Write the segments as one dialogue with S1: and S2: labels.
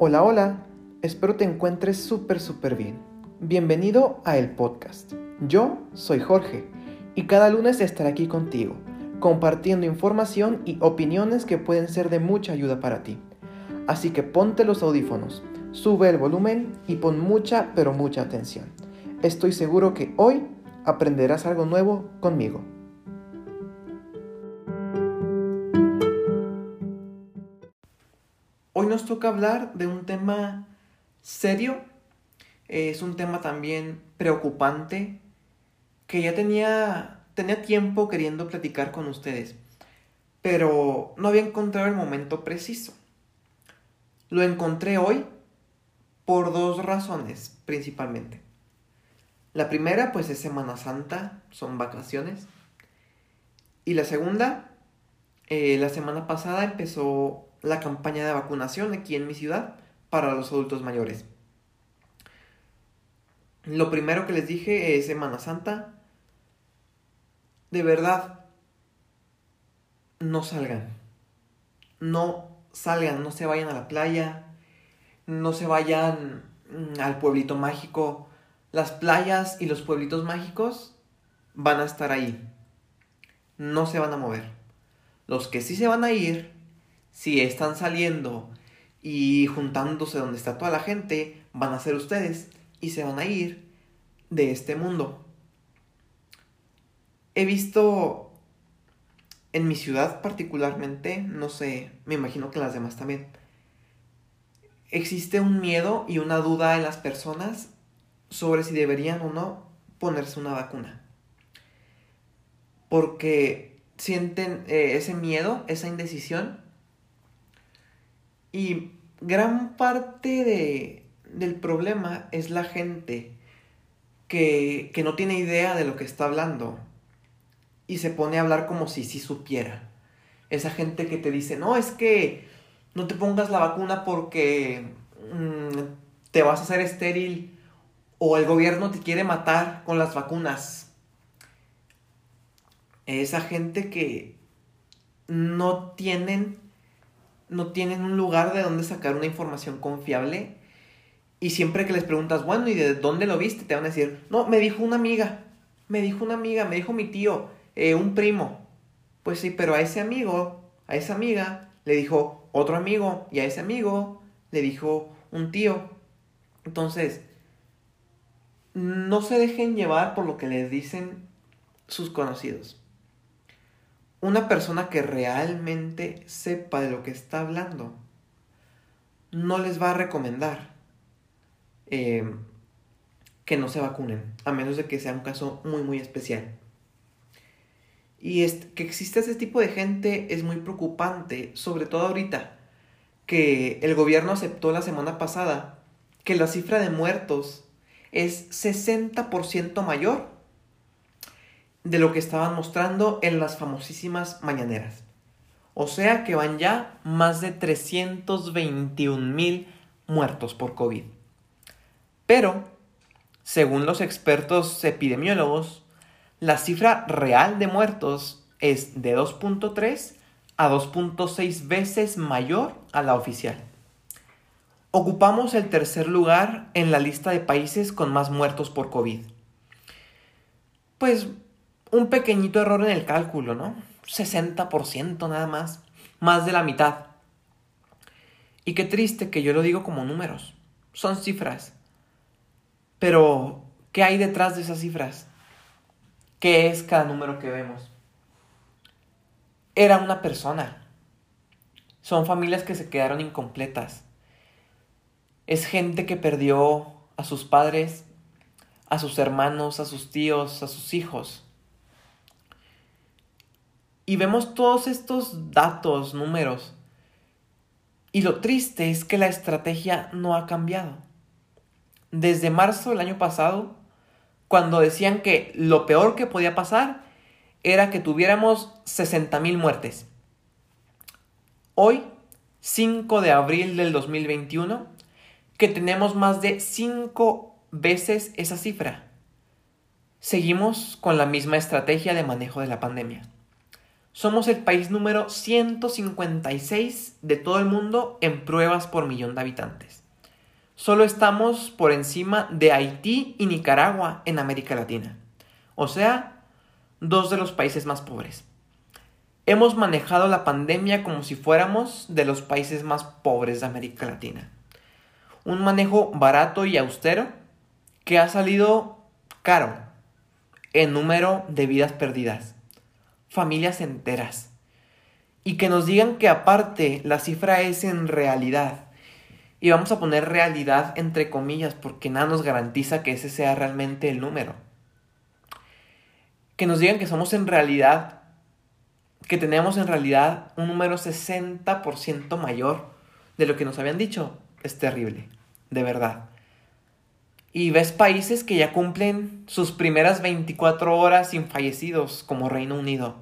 S1: Hola, hola, espero te encuentres súper, súper bien. Bienvenido a el podcast. Yo soy Jorge y cada lunes estaré aquí contigo, compartiendo información y opiniones que pueden ser de mucha ayuda para ti. Así que ponte los audífonos, sube el volumen y pon mucha, pero mucha atención. Estoy seguro que hoy aprenderás algo nuevo conmigo. Nos toca hablar de un tema serio, es un tema también preocupante que ya tenía, tenía tiempo queriendo platicar con ustedes, pero no había encontrado el momento preciso. Lo encontré hoy por dos razones principalmente. La primera pues es Semana Santa, son vacaciones. Y la segunda, eh, la semana pasada empezó la campaña de vacunación aquí en mi ciudad para los adultos mayores. Lo primero que les dije es Semana Santa. De verdad, no salgan. No salgan, no se vayan a la playa. No se vayan mm, al pueblito mágico. Las playas y los pueblitos mágicos van a estar ahí. No se van a mover. Los que sí se van a ir si están saliendo y juntándose donde está toda la gente, van a ser ustedes y se van a ir de este mundo. He visto en mi ciudad particularmente, no sé, me imagino que las demás también, existe un miedo y una duda en las personas sobre si deberían o no ponerse una vacuna. Porque sienten eh, ese miedo, esa indecisión y gran parte de, del problema es la gente que, que, no tiene idea de lo que está hablando y se pone a hablar como si sí supiera. Esa gente que te dice, no, es que no te pongas la vacuna porque mmm, te vas a hacer estéril o el gobierno te quiere matar con las vacunas. Esa gente que no tienen no tienen un lugar de donde sacar una información confiable. Y siempre que les preguntas, bueno, ¿y de dónde lo viste? Te van a decir, no, me dijo una amiga, me dijo una amiga, me dijo mi tío, eh, un primo. Pues sí, pero a ese amigo, a esa amiga, le dijo otro amigo, y a ese amigo le dijo un tío. Entonces, no se dejen llevar por lo que les dicen sus conocidos una persona que realmente sepa de lo que está hablando no les va a recomendar eh, que no se vacunen, a menos de que sea un caso muy, muy especial. Y que exista ese tipo de gente es muy preocupante, sobre todo ahorita, que el gobierno aceptó la semana pasada que la cifra de muertos es 60% mayor de lo que estaban mostrando en las famosísimas mañaneras. O sea que van ya más de 321 mil muertos por COVID. Pero, según los expertos epidemiólogos, la cifra real de muertos es de 2.3 a 2.6 veces mayor a la oficial. Ocupamos el tercer lugar en la lista de países con más muertos por COVID. Pues un pequeñito error en el cálculo, ¿no? 60% nada más, más de la mitad. Y qué triste que yo lo digo como números, son cifras. Pero, ¿qué hay detrás de esas cifras? ¿Qué es cada número que vemos? Era una persona. Son familias que se quedaron incompletas. Es gente que perdió a sus padres, a sus hermanos, a sus tíos, a sus hijos. Y vemos todos estos datos, números. Y lo triste es que la estrategia no ha cambiado. Desde marzo del año pasado, cuando decían que lo peor que podía pasar era que tuviéramos 60.000 muertes. Hoy, 5 de abril del 2021, que tenemos más de 5 veces esa cifra. Seguimos con la misma estrategia de manejo de la pandemia somos el país número 156 de todo el mundo en pruebas por millón de habitantes. Solo estamos por encima de Haití y Nicaragua en América Latina. O sea, dos de los países más pobres. Hemos manejado la pandemia como si fuéramos de los países más pobres de América Latina. Un manejo barato y austero que ha salido caro en número de vidas perdidas, familias enteras. Y que nos digan que aparte la cifra es en realidad. Y vamos a poner realidad entre comillas porque nada nos garantiza que ese sea realmente el número. Que nos digan que somos en realidad, que tenemos en realidad un número 60% mayor de lo que nos habían dicho. Es terrible, de verdad y ves países que ya cumplen sus primeras 24 horas sin fallecidos, como Reino Unido.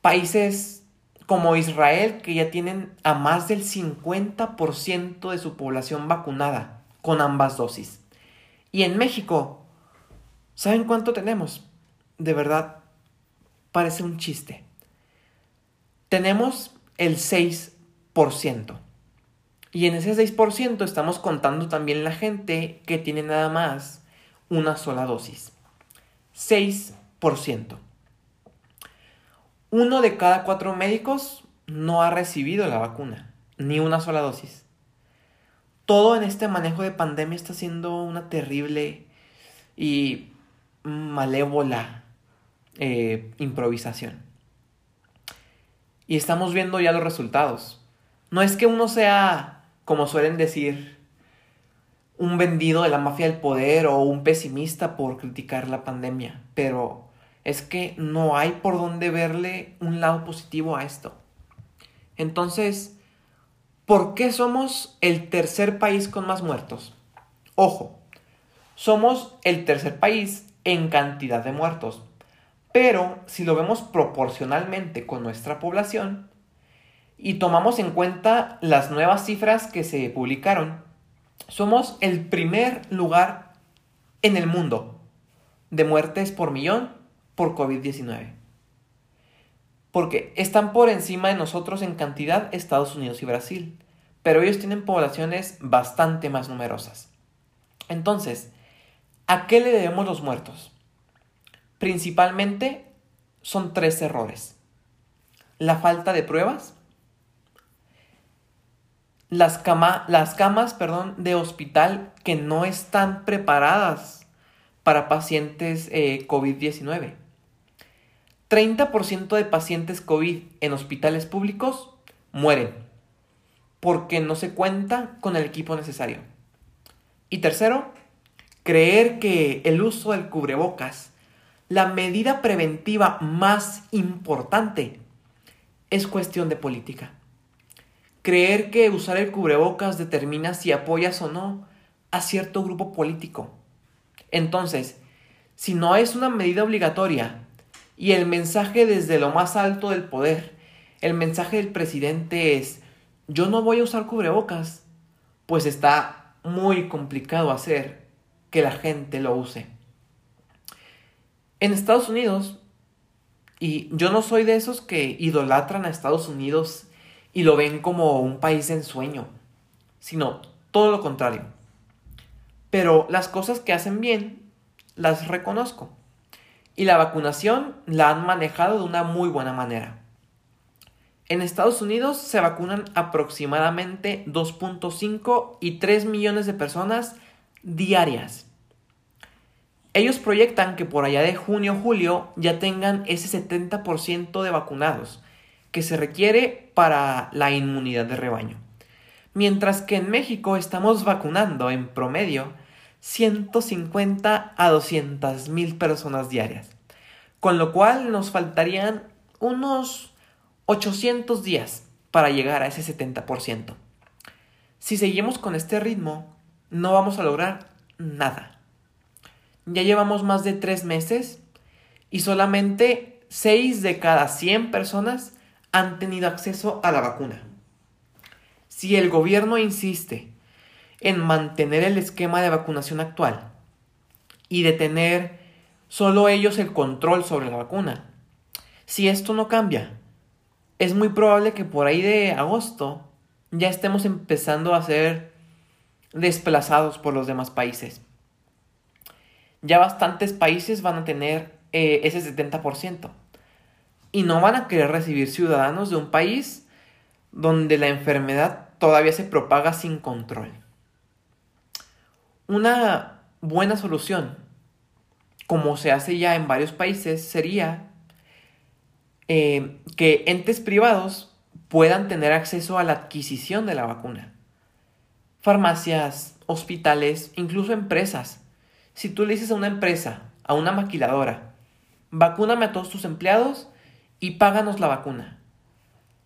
S1: Países como Israel que ya tienen a más del 50% de su población vacunada con ambas dosis. Y en México, ¿saben cuánto tenemos? De verdad, parece un chiste. Tenemos el 6%. Y en ese 6% estamos contando también la gente que tiene nada más una sola dosis. 6%. Uno de cada cuatro médicos no ha recibido la vacuna, ni una sola dosis. Todo en este manejo de pandemia está siendo una terrible y malévola eh, improvisación. Y estamos viendo ya los resultados. No es que uno sea como suelen decir, un vendido de la mafia del poder o un pesimista por criticar la pandemia, pero es que no hay por dónde verle un lado positivo a esto. Entonces, ¿por qué somos el tercer país con más muertos? Ojo, somos el tercer país en cantidad de muertos, pero si lo vemos proporcionalmente con nuestra población, y tomamos en cuenta las nuevas cifras que se publicaron, somos el primer lugar en el mundo de muertes por millón por COVID-19. Porque están por encima de nosotros en cantidad Estados Unidos y Brasil, pero ellos tienen poblaciones bastante más numerosas. Entonces, ¿a qué le debemos los muertos? Principalmente son tres errores. La falta de pruebas, las, las camas perdón, de hospital que no están preparadas para pacientes eh, COVID-19. 30% de pacientes COVID en hospitales públicos mueren porque no se cuenta con el equipo necesario. Y tercero, creer que el uso del cubrebocas, la medida preventiva más importante, es cuestión de política. Creer que usar el cubrebocas determina si apoyas o no a cierto grupo político. Entonces, si no es una medida obligatoria y el mensaje desde lo más alto del poder, el mensaje del presidente es yo no voy a usar cubrebocas, pues está muy complicado hacer que la gente lo use. En Estados Unidos, y yo no soy de esos que idolatran a Estados Unidos y lo ven como un país en sueño, sino todo lo contrario. Pero las cosas que hacen bien, las reconozco. Y la vacunación la han manejado de una muy buena manera. En Estados Unidos se vacunan aproximadamente 2.5 y 3 millones de personas diarias. Ellos proyectan que por allá de junio-julio ya tengan ese 70% de vacunados, que se requiere para la inmunidad de rebaño. Mientras que en México estamos vacunando en promedio 150 a 200 mil personas diarias, con lo cual nos faltarían unos 800 días para llegar a ese 70%. Si seguimos con este ritmo, no vamos a lograr nada. Ya llevamos más de tres meses y solamente 6 de cada 100 personas han tenido acceso a la vacuna. Si el gobierno insiste en mantener el esquema de vacunación actual y de tener solo ellos el control sobre la vacuna, Si esto no cambia, es muy probable que por ahí de agosto ya estemos empezando a ser desplazados por los demás países. Ya bastantes países van a tener eh, ese 70% y no van a querer recibir ciudadanos de un país donde la enfermedad todavía se propaga sin control. Una buena solución, como se hace ya en varios países, sería eh, que entes privados puedan tener acceso a la adquisición de la vacuna. Farmacias, hospitales, incluso empresas. Si tú le dices a una empresa, a una maquiladora, vacúname a todos tus empleados y páganos la vacuna.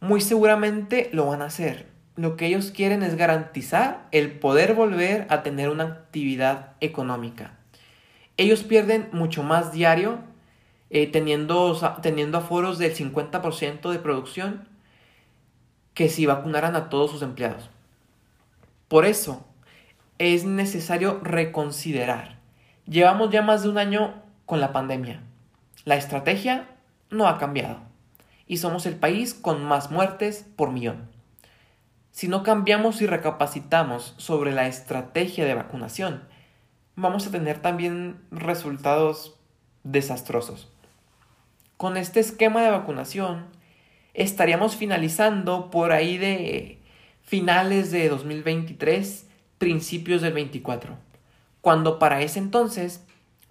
S1: Muy seguramente lo van a hacer. Lo que ellos quieren es garantizar el poder volver a tener una actividad económica. Ellos pierden mucho más diario eh, teniendo, teniendo aforos del 50% de producción que si vacunaran a todos sus empleados. Por eso es necesario reconsiderar. Llevamos ya más de un año con la pandemia. La estrategia no ha cambiado y somos el país con más muertes por millón. Si no cambiamos y recapacitamos sobre la estrategia de vacunación, vamos a tener también resultados desastrosos. Con este esquema de vacunación, estaríamos finalizando por ahí de finales de 2023, principios del 24, cuando para ese entonces,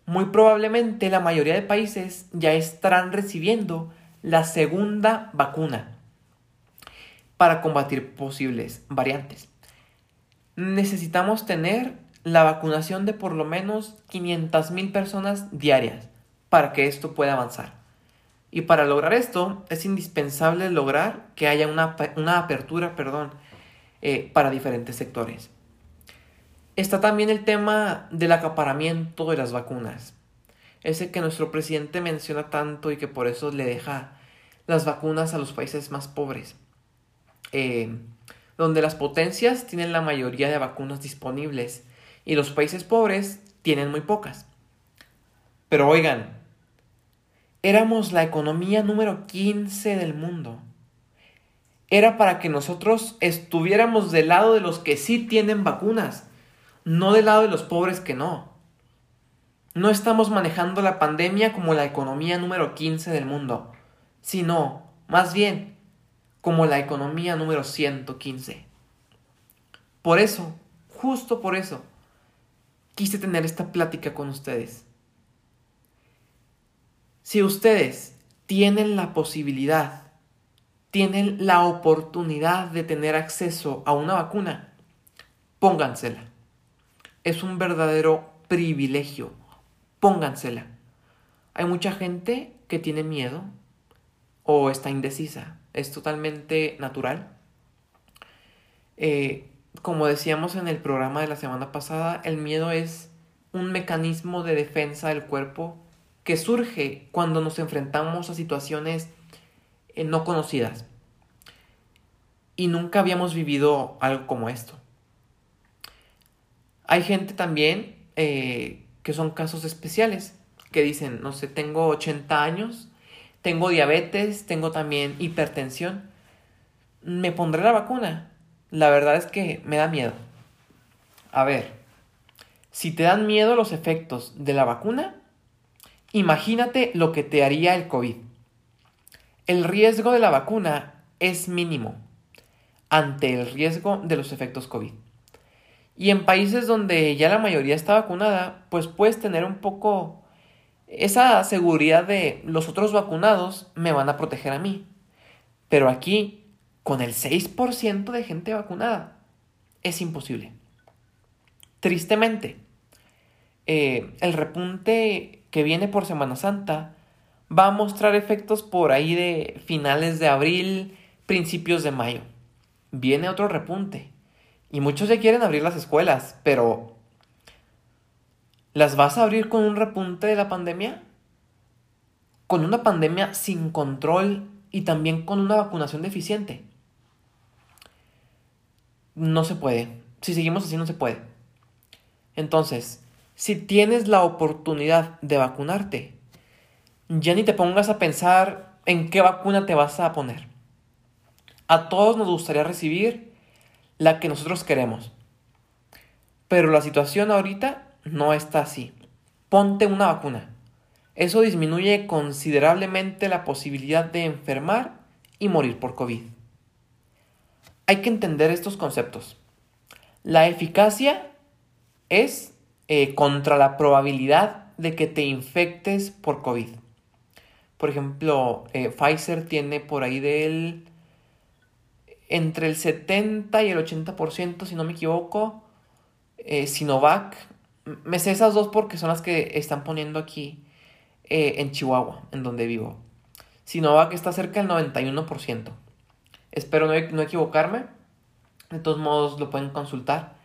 S1: muy probablemente la mayoría de países ya estarán recibiendo la segunda vacuna para combatir posibles variantes. Necesitamos tener la vacunación de por lo menos 500.000 personas diarias para que esto pueda avanzar. Y para lograr esto es indispensable lograr que haya una, apertura perdón, eh, para diferentes sectores. Está también el tema del acaparamiento de las vacunas. Ese que nuestro presidente menciona tanto y que por eso le deja las vacunas a los países más pobres. Eh, donde las potencias tienen la mayoría de vacunas disponibles y los países pobres tienen muy pocas. Pero oigan, éramos la economía número 15 del mundo. Era para que nosotros estuviéramos del lado de los que sí tienen vacunas, no del lado de los pobres que no. No estamos manejando la pandemia como la economía número 15 del mundo, sino, más bien, como la economía número 115. Por eso, justo por eso, quise tener esta plática con ustedes si ustedes tienen la posibilidad, tienen la oportunidad de tener acceso a una vacuna, póngansela. Es un verdadero privilegio. Póngansela. Hay mucha gente que tiene miedo o está indecisa. Es totalmente natural. Eh, como decíamos en el programa de la semana pasada, el miedo es un mecanismo de defensa del cuerpo que surge cuando nos enfrentamos a situaciones eh, no conocidas. Y nunca habíamos vivido algo como esto. Hay gente también eh, que son casos especiales, que dicen, no sé, tengo 80 años, tengo diabetes, tengo también hipertensión, me pondré la vacuna. La verdad es que me da miedo. A ver, si te dan miedo los efectos de la vacuna, Imagínate lo que te haría el COVID. El riesgo de la vacuna es mínimo ante el riesgo de los efectos COVID. Y en países donde ya la mayoría está vacunada, pues puedes tener un poco esa seguridad de los otros vacunados me van a proteger a mí. Pero aquí, con el 6% de gente vacunada, es imposible. Tristemente, eh, el repunte que viene por Semana Santa va a mostrar efectos por ahí de finales de abril, principios de mayo. Viene otro repunte. Y muchos ya quieren abrir las escuelas, pero ¿las vas a abrir con un repunte de la pandemia? Con una pandemia sin control y también con una vacunación deficiente. No se puede. Si seguimos así no se puede. Entonces, si tienes la oportunidad de vacunarte, ya ni te pongas a pensar en qué vacuna te vas a poner. A todos nos gustaría recibir la que nosotros queremos. Pero la situación ahorita no está así. Ponte una vacuna. Eso disminuye considerablemente la posibilidad de enfermar y morir por COVID. Hay que entender estos conceptos. La eficacia es eh, contra la probabilidad de que te infectes por COVID. Por ejemplo, eh, Pfizer tiene por ahí del entre el 70 y el 80%, si no me equivoco. Eh, Sinovac, me sé esas dos porque son las que están poniendo aquí eh, en Chihuahua, en donde vivo. Sinovac está cerca del 91%. Espero no, no equivocarme. De todos modos lo pueden consultar.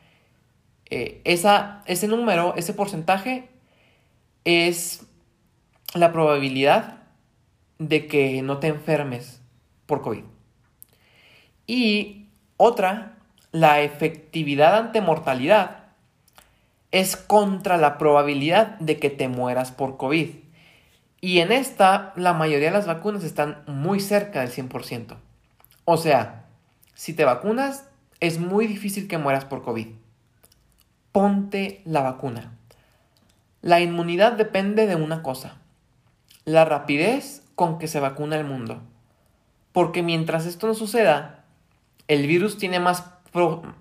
S1: Eh, esa, ese número, ese porcentaje es la probabilidad de que no te enfermes por COVID. Y otra, la efectividad ante mortalidad es contra la probabilidad de que te mueras por COVID. Y en esta, la mayoría de las vacunas están muy cerca del 100%. O sea, si te vacunas, es muy difícil que mueras por COVID. Ponte la vacuna. La inmunidad depende de una cosa, la rapidez con que se vacuna el mundo. Porque mientras esto no suceda, el virus tiene más,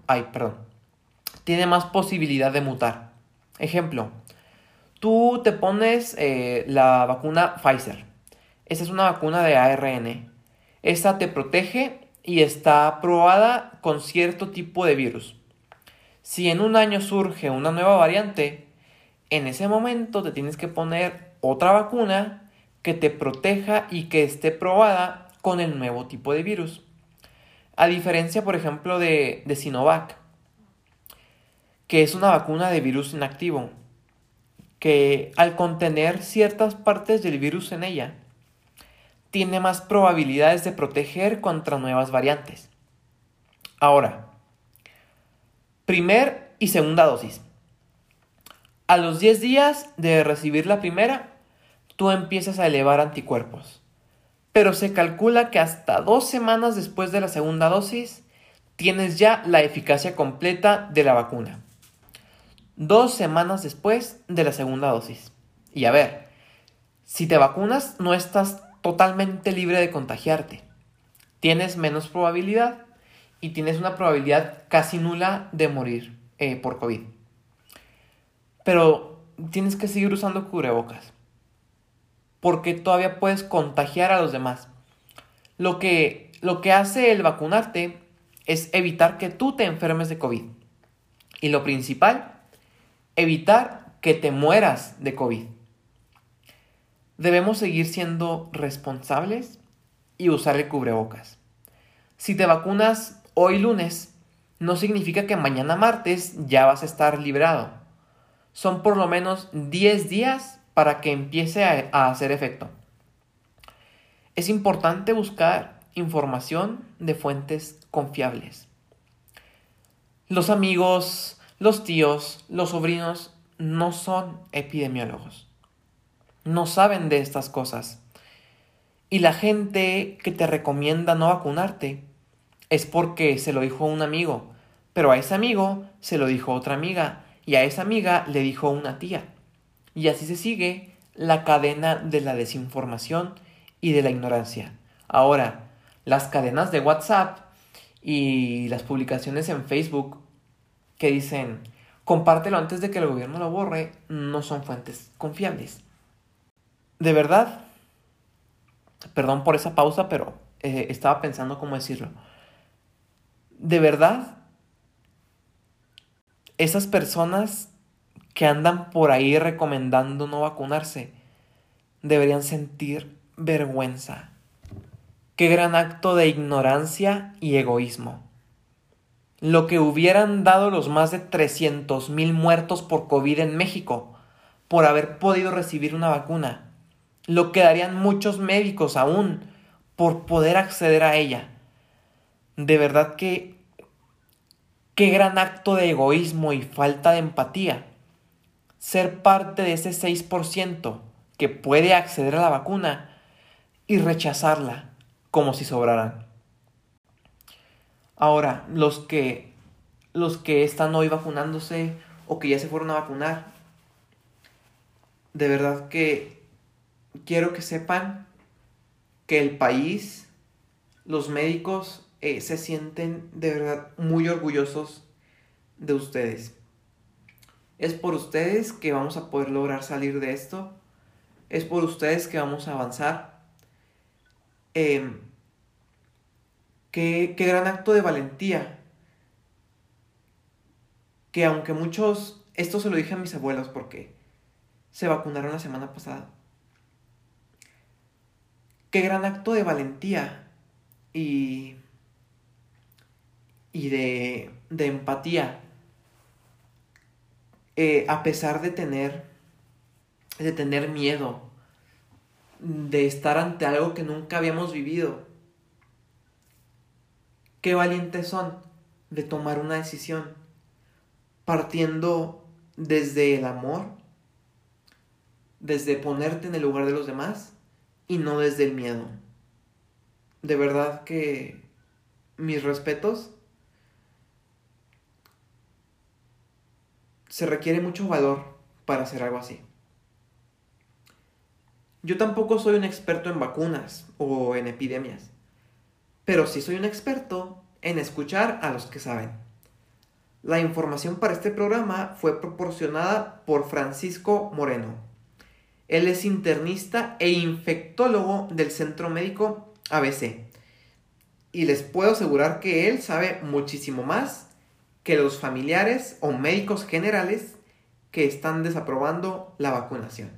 S1: Ay, perdón. tiene más posibilidad de mutar. Ejemplo, tú te pones eh, la vacuna Pfizer. Esa es una vacuna de ARN. Esta te protege y está probada con cierto tipo de virus. Si en un año surge una nueva variante, en ese momento te tienes que poner otra vacuna que te proteja y que esté probada con el nuevo tipo de virus. A diferencia, por ejemplo, de, de Sinovac, que es una vacuna de virus inactivo que al contener ciertas partes del virus en ella, tiene más probabilidades de proteger contra nuevas variantes. Ahora, primer y segunda dosis. A los 10 días de recibir la primera, tú empiezas a elevar anticuerpos. Pero se calcula que hasta dos semanas después de la segunda dosis, tienes ya la eficacia completa de la vacuna dos semanas después de la segunda dosis. Y a ver, si te vacunas no estás totalmente libre de contagiarte. Tienes menos probabilidad y tienes una probabilidad casi nula de morir eh, por COVID. Pero tienes que seguir usando cubrebocas. Porque todavía puedes contagiar a los demás. Lo que, lo que hace el vacunarte es evitar que tú te enfermes de COVID. Y lo principal evitar que te mueras de COVID. Debemos seguir siendo responsables y usar el cubrebocas. Si te vacunas hoy lunes, no significa que mañana martes ya vas a estar librado. Son por lo menos 10 días para que empiece a, hacer efecto. Es importante buscar información de fuentes confiables. Los amigos, los tíos, los sobrinos no son epidemiólogos. No saben de estas cosas. Y la gente que te recomienda no vacunarte es porque se lo dijo un amigo, pero a ese amigo se lo dijo otra amiga y a esa amiga le dijo una tía. Y así se sigue la cadena de la desinformación y de la ignorancia. Ahora, las cadenas de WhatsApp y las publicaciones en Facebook que dicen compártelo antes de que el gobierno lo borre, no son fuentes confiables. De verdad, perdón por esa pausa, pero eh, estaba pensando cómo decirlo. De verdad, esas personas que andan por ahí recomendando no vacunarse, deberían sentir vergüenza. Qué gran acto de ignorancia y egoísmo lo que hubieran dado los más de 300 mil muertos por COVID en México por haber podido recibir una vacuna, lo que darían muchos médicos aún por poder acceder a ella. De verdad que qué gran acto de egoísmo y falta de empatía ser parte de ese 6% que puede acceder a la vacuna y rechazarla como si sobraran. Ahora, los que los que están hoy vacunándose o que ya se fueron a vacunar, de verdad que quiero que sepan que el país, los médicos eh, se sienten de verdad muy orgullosos de ustedes. Es por ustedes que vamos a poder lograr salir de esto. Es por ustedes que vamos a avanzar. Em, qué, qué gran acto de valentía. Que aunque muchos, esto se lo dije a mis abuelos porque se vacunaron la semana pasada. Qué gran acto de valentía y, y de, de empatía eh, a pesar de tener, de tener miedo, de estar ante algo que nunca habíamos vivido, qué valientes son de tomar una decisión partiendo desde el amor, desde ponerte en el lugar de los demás y no desde el miedo. De verdad que mis respetos se requiere mucho valor para hacer algo así. Yo tampoco soy un experto en vacunas o en epidemias, pero sí soy un experto en escuchar a los que saben. La información para este programa fue proporcionada por Francisco Moreno. Él es internista e infectólogo del Centro Médico ABC. Y les puedo asegurar que él sabe muchísimo más que los familiares o médicos generales que están desaprobando la vacunación.